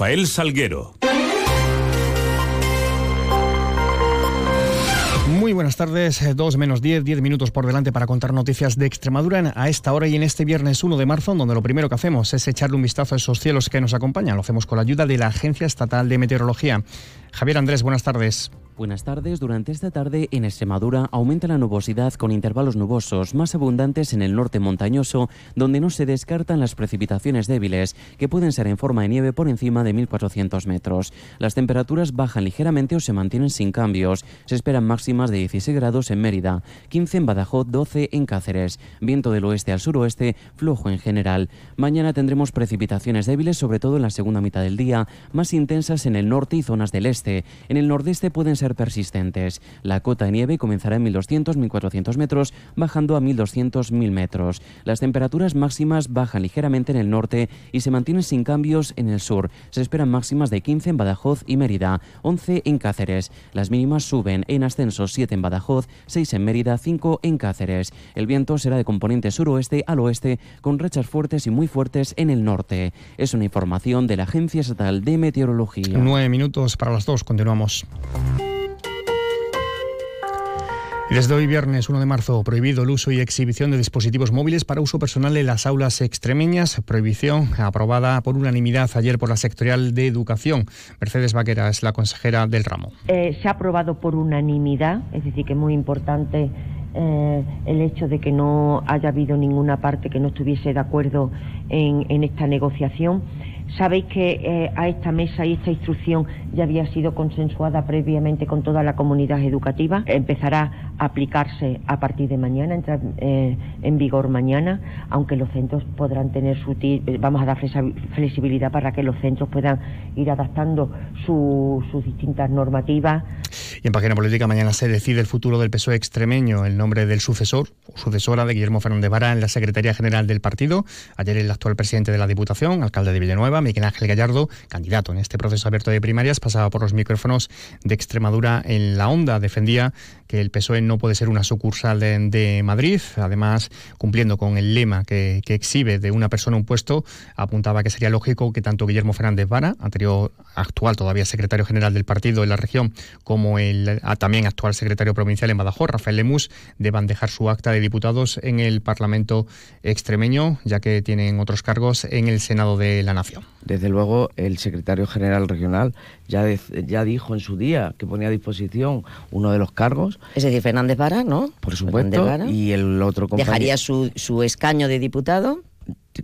Rafael Salguero. Muy buenas tardes, eh, dos menos diez, diez minutos por delante para contar noticias de Extremadura a esta hora y en este viernes 1 de marzo, donde lo primero que hacemos es echarle un vistazo a esos cielos que nos acompañan. Lo hacemos con la ayuda de la Agencia Estatal de Meteorología. Javier Andrés, buenas tardes. Buenas tardes. Durante esta tarde en Extremadura aumenta la nubosidad con intervalos nubosos más abundantes en el norte montañoso, donde no se descartan las precipitaciones débiles, que pueden ser en forma de nieve por encima de 1.400 metros. Las temperaturas bajan ligeramente o se mantienen sin cambios. Se esperan máximas de 16 grados en Mérida, 15 en Badajoz, 12 en Cáceres. Viento del oeste al suroeste, flojo en general. Mañana tendremos precipitaciones débiles, sobre todo en la segunda mitad del día, más intensas en el norte y zonas del este. En el nordeste pueden ser persistentes. La cota de nieve comenzará en 1200-1400 metros, bajando a 1200-1000 metros. Las temperaturas máximas bajan ligeramente en el norte y se mantienen sin cambios en el sur. Se esperan máximas de 15 en Badajoz y Mérida, 11 en Cáceres. Las mínimas suben en ascenso 7 en Badajoz, 6 en Mérida, 5 en Cáceres. El viento será de componente suroeste al oeste, con rachas fuertes y muy fuertes en el norte. Es una información de la Agencia Estatal de Meteorología. Nueve minutos para las dos, continuamos. Desde hoy viernes 1 de marzo, prohibido el uso y exhibición de dispositivos móviles para uso personal en las aulas extremeñas. Prohibición aprobada por unanimidad ayer por la sectorial de Educación. Mercedes Vaquera es la consejera del ramo. Eh, se ha aprobado por unanimidad, es decir, que es muy importante eh, el hecho de que no haya habido ninguna parte que no estuviese de acuerdo en, en esta negociación Sabéis que eh, a esta mesa y esta instrucción ya había sido consensuada previamente con toda la comunidad educativa. Empezará a aplicarse a partir de mañana, entrar eh, en vigor mañana, aunque los centros podrán tener su... Vamos a dar flexibilidad para que los centros puedan ir adaptando sus distintas normativas. Y en página política mañana se decide el futuro del PSOE extremeño, el nombre del sucesor o sucesora de Guillermo Fernández Vara en la Secretaría General del partido. Ayer el actual presidente de la Diputación, alcalde de Villanueva, Miguel Ángel Gallardo, candidato en este proceso abierto de primarias, pasaba por los micrófonos de Extremadura en la onda. Defendía que el PSOE no puede ser una sucursal de, Madrid. Además, cumpliendo con el lema que, exhibe de una persona un puesto, apuntaba que sería lógico que tanto Guillermo Fernández Vara, anterior, actual todavía secretario general del partido en la región, como el también actual secretario provincial en Badajoz, Rafael Lemus, deban dejar su acta de diputados en el Parlamento extremeño, ya que tienen otros cargos en el Senado de la Nación. Desde luego, el secretario general regional ya, ya dijo en su día que ponía a disposición uno de los cargos. Es decir, Fernández Vara, ¿no? Por supuesto. Y el otro compañero. ¿Dejaría su, su escaño de diputado?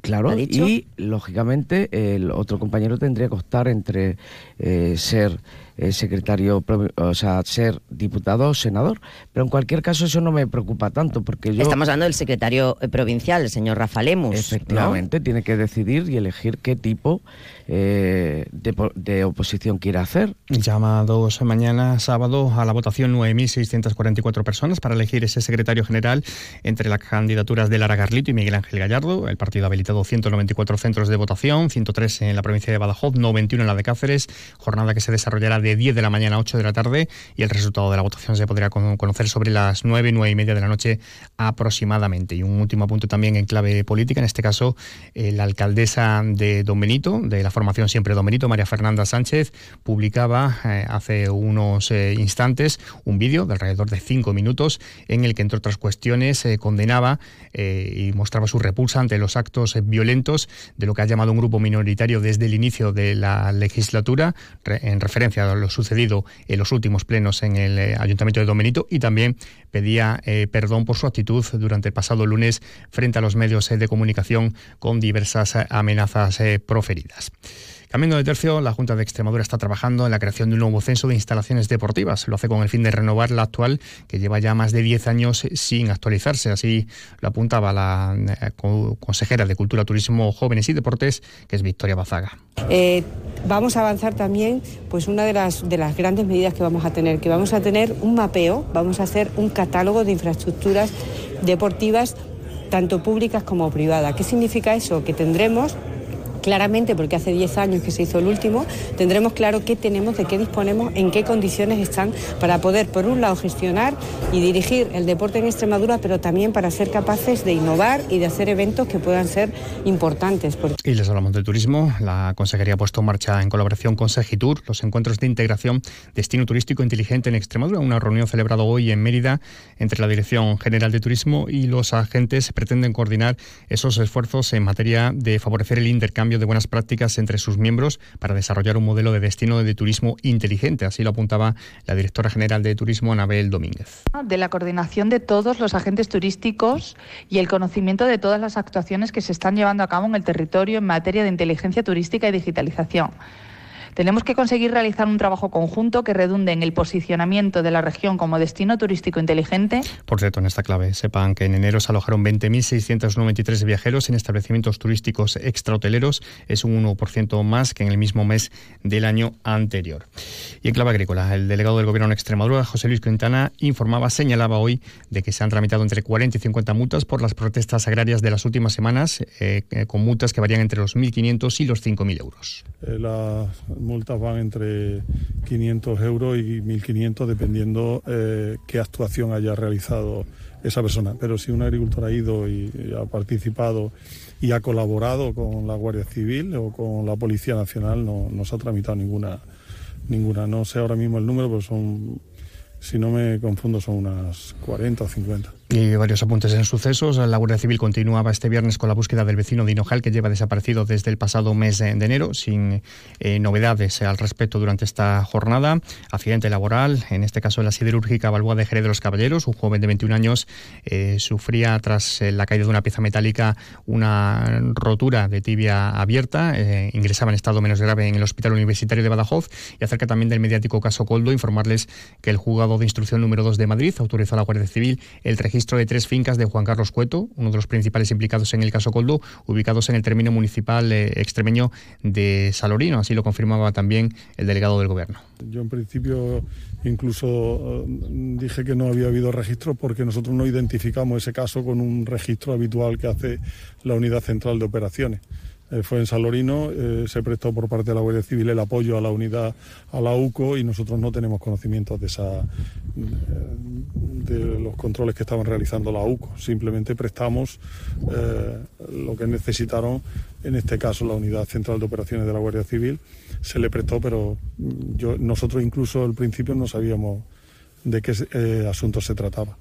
Claro, y lógicamente el otro compañero tendría que optar entre eh, ser eh, secretario, o sea, ser diputado o senador. Pero en cualquier caso eso no me preocupa tanto porque yo... Estamos hablando del secretario eh, provincial, el señor Rafa Lemus. Efectivamente, tiene que decidir y elegir qué tipo eh, de, oposición quiere hacer. Llamados mañana sábado a la votación 9.644 personas para elegir ese secretario general entre las candidaturas de Lara Garlito y Miguel Ángel Gallardo. El partido ha habilitado 194 centros de votación, 103 en la provincia de Badajoz, 91 en la de Cáceres, jornada que se desarrollará de 10 de la mañana a 8 de la tarde y el resultado de la votación se podrá conocer sobre las 9, 9 y media de la noche aproximadamente. Y un último punto también en clave política, en este caso eh, la alcaldesa de Don Benito, de la formación Siempre Don Benito, María Fernanda Sánchez, publicaba eh, hace unos eh, instantes un vídeo de alrededor de 5 minutos en el que, entre otras cuestiones, condenaba y mostraba su repulsa ante los actos violentos de lo que ha llamado un grupo minoritario desde el inicio de la legislatura, en referencia a lo sucedido en los últimos plenos en el eh, Ayuntamiento de Domenito y también pedía eh, perdón por su actitud durante el pasado lunes frente a los medios eh, de comunicación con diversas amenazas proferidas. Cambiando de tercio, la Junta de Extremadura está trabajando en la creación de un nuevo censo de instalaciones deportivas. Lo hace con el fin de renovar la actual, que lleva ya más de 10 años sin actualizarse. Así lo apuntaba la eh, consejera de Cultura, Turismo, Jóvenes y Deportes, que es Victoria Bazaga. Eh, vamos a avanzar también, pues una de las, de las grandes medidas que vamos a tener, que vamos a tener un mapeo, vamos a hacer un catálogo de infraestructuras deportivas tanto públicas como privadas. ¿Qué significa eso? Que tendremos claramente, porque hace 10 años que se hizo el último, tendremos claro qué tenemos, de qué disponemos, en qué condiciones están para poder, por un lado, gestionar y dirigir el deporte en Extremadura, pero también para ser capaces de innovar y de hacer eventos que puedan ser importantes. Y les hablamos del turismo. La Consejería ha puesto en marcha, en colaboración con Segitur, los encuentros de integración Destino Turístico Inteligente en Extremadura, una reunión celebrada hoy en Mérida entre la Dirección General de Turismo y los agentes pretenden coordinar esos esfuerzos en materia de favorecer el intercambio de buenas prácticas entre sus miembros para desarrollar un modelo de destino de turismo inteligente. Así lo apuntaba la directora general de Turismo, Anabel Domínguez. De la coordinación de todos los agentes turísticos y el conocimiento de todas las actuaciones que se están llevando a cabo en el territorio en materia de inteligencia turística y digitalización. Tenemos que conseguir realizar un trabajo conjunto que redunde en el posicionamiento de la región como destino turístico inteligente. Por cierto, en esta clave, sepan que en enero se alojaron 20.693 viajeros en establecimientos turísticos extrahoteleros. Es un 1% más que en el mismo mes del año anterior. Y en clave agrícola, el delegado del Gobierno en Extremadura, José Luis Quintana, informaba, señalaba hoy de que se han tramitado entre 40 y 50 multas por las protestas agrarias de las últimas semanas, eh, eh, con multas que varían entre los 1.500 y los 5.000 euros. Eh, multas van entre 500 euros y 1.500 dependiendo eh, qué actuación haya realizado esa persona. Pero si un agricultor ha ido y, ha participado y ha colaborado con la Guardia Civil o con la Policía Nacional, no, no se ha tramitado ninguna, ninguna. No sé ahora mismo el número, pero son, si no me confundo, son unas 40 o 50. Varios apuntes en sucesos. La Guardia Civil continuaba este viernes con la búsqueda del vecino de Hinojal, que lleva desaparecido desde el pasado mes de enero, sin eh, novedades al respecto durante esta jornada. Accidente laboral, en este caso en la siderúrgica Balboa de Jerez de los Caballeros. Un joven de 21 años eh, sufría, tras eh, la caída de una pieza metálica, una rotura de tibia abierta. ingresaba en estado menos grave en el Hospital Universitario de Badajoz. Y acerca también del mediático caso Coldo, informarles que el juzgado de instrucción número 2 de Madrid autorizó a la Guardia Civil el registro registro de tres fincas de Juan Carlos Cueto, uno de los principales implicados en el caso Coldo, ubicados en el término municipal eh, extremeño de Salorino. Así lo confirmaba también el delegado del Gobierno. Yo en principio incluso eh, dije que no había habido registro porque nosotros no identificamos ese caso con un registro habitual que hace la Unidad Central de Operaciones. Eh, fue en Salorino, eh, se prestó por parte de la Guardia Civil el apoyo a la unidad, a la UCO, y nosotros no tenemos conocimiento de, esa, eh, de los controles que estaban realizando la UCO. Simplemente prestamos lo que necesitaron, en este caso la Unidad Central de Operaciones de la Guardia Civil, se le prestó, pero yo, nosotros incluso al principio no sabíamos de qué asunto se trataba.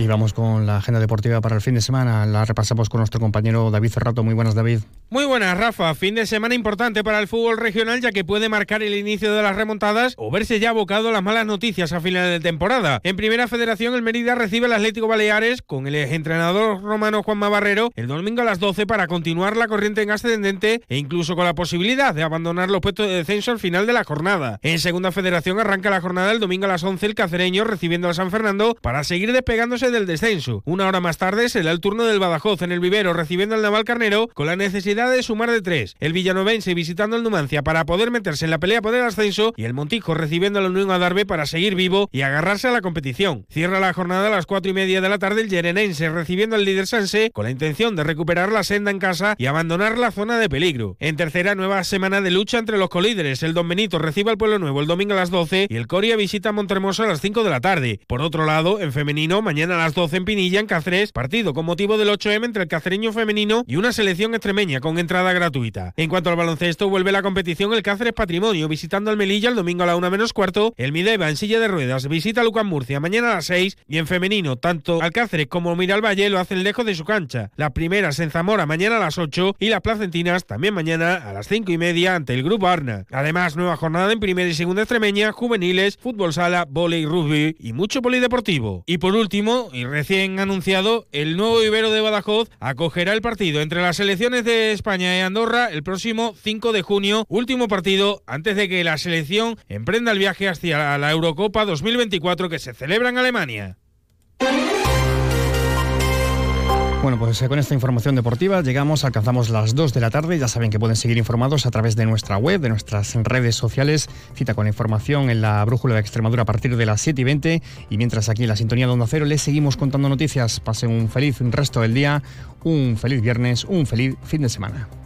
Y vamos con la agenda deportiva para el fin de semana. La repasamos con nuestro compañero David Cerrato. Muy buenas, David. Muy buenas, Rafa. Fin de semana importante para el fútbol regional, ya que puede marcar el inicio de las remontadas o verse ya abocado las malas noticias a final de temporada. En Primera Federación, el Mérida recibe al Atlético Baleares con el entrenador romano Juanma Barrero el domingo a las 12 para continuar la corriente en ascendente e incluso con la posibilidad de abandonar los puestos de descenso al final de la jornada. En Segunda Federación arranca la jornada el domingo a las 11 el cacereño recibiendo al San Fernando para seguir despegándose del descenso. Una hora más tarde será el turno del Badajoz en el vivero recibiendo al Naval Carnero con la necesidad de sumar de tres. El villanovense visitando el Numancia para poder meterse en la pelea por el ascenso y el Montijo recibiendo a la Unión Adarve para seguir vivo y agarrarse a la competición. Cierra la jornada a las cuatro y media de la tarde el Yerenense recibiendo al líder Sanse con la intención de recuperar la senda en casa y abandonar la zona de peligro. En tercera nueva semana de lucha entre los colíderes, el Don Benito recibe al Pueblo Nuevo el domingo a las 12 y el Coria visita a Montremoso a las 5 de la tarde. Por otro lado, en femenino, mañana a las 12 en Pinilla, en Cáceres, partido con motivo del 8M entre el cacereño femenino y una selección extremeña con entrada gratuita. En cuanto al baloncesto, vuelve la competición el Cáceres Patrimonio, visitando al Melilla el domingo a la 1 menos cuarto, el Mideva en silla de ruedas visita a Lucas Murcia mañana a las 6 y en femenino, tanto Alcáceres como Valle lo hacen lejos de su cancha. Las primeras en Zamora mañana a las 8 y las placentinas también mañana a las 5 y media ante el Grupo Arna. Además, nueva jornada en primera y segunda extremeña, juveniles, fútbol sala, volei, rugby y mucho polideportivo. Y por último, y recién anunciado, el nuevo Ibero de Badajoz acogerá el partido entre las selecciones de España y Andorra el próximo 5 de junio, último partido antes de que la selección emprenda el viaje hacia la Eurocopa 2024 que se celebra en Alemania. Bueno, pues eh, con esta información deportiva llegamos, alcanzamos las 2 de la tarde. Ya saben que pueden seguir informados a través de nuestra web, de nuestras redes sociales. Cita con la información en la Brújula de Extremadura a partir de las 7 y 20. Y mientras aquí en la sintonía de Onda Cero les seguimos contando noticias. Pasen un feliz resto del día, un feliz viernes, un feliz fin de semana.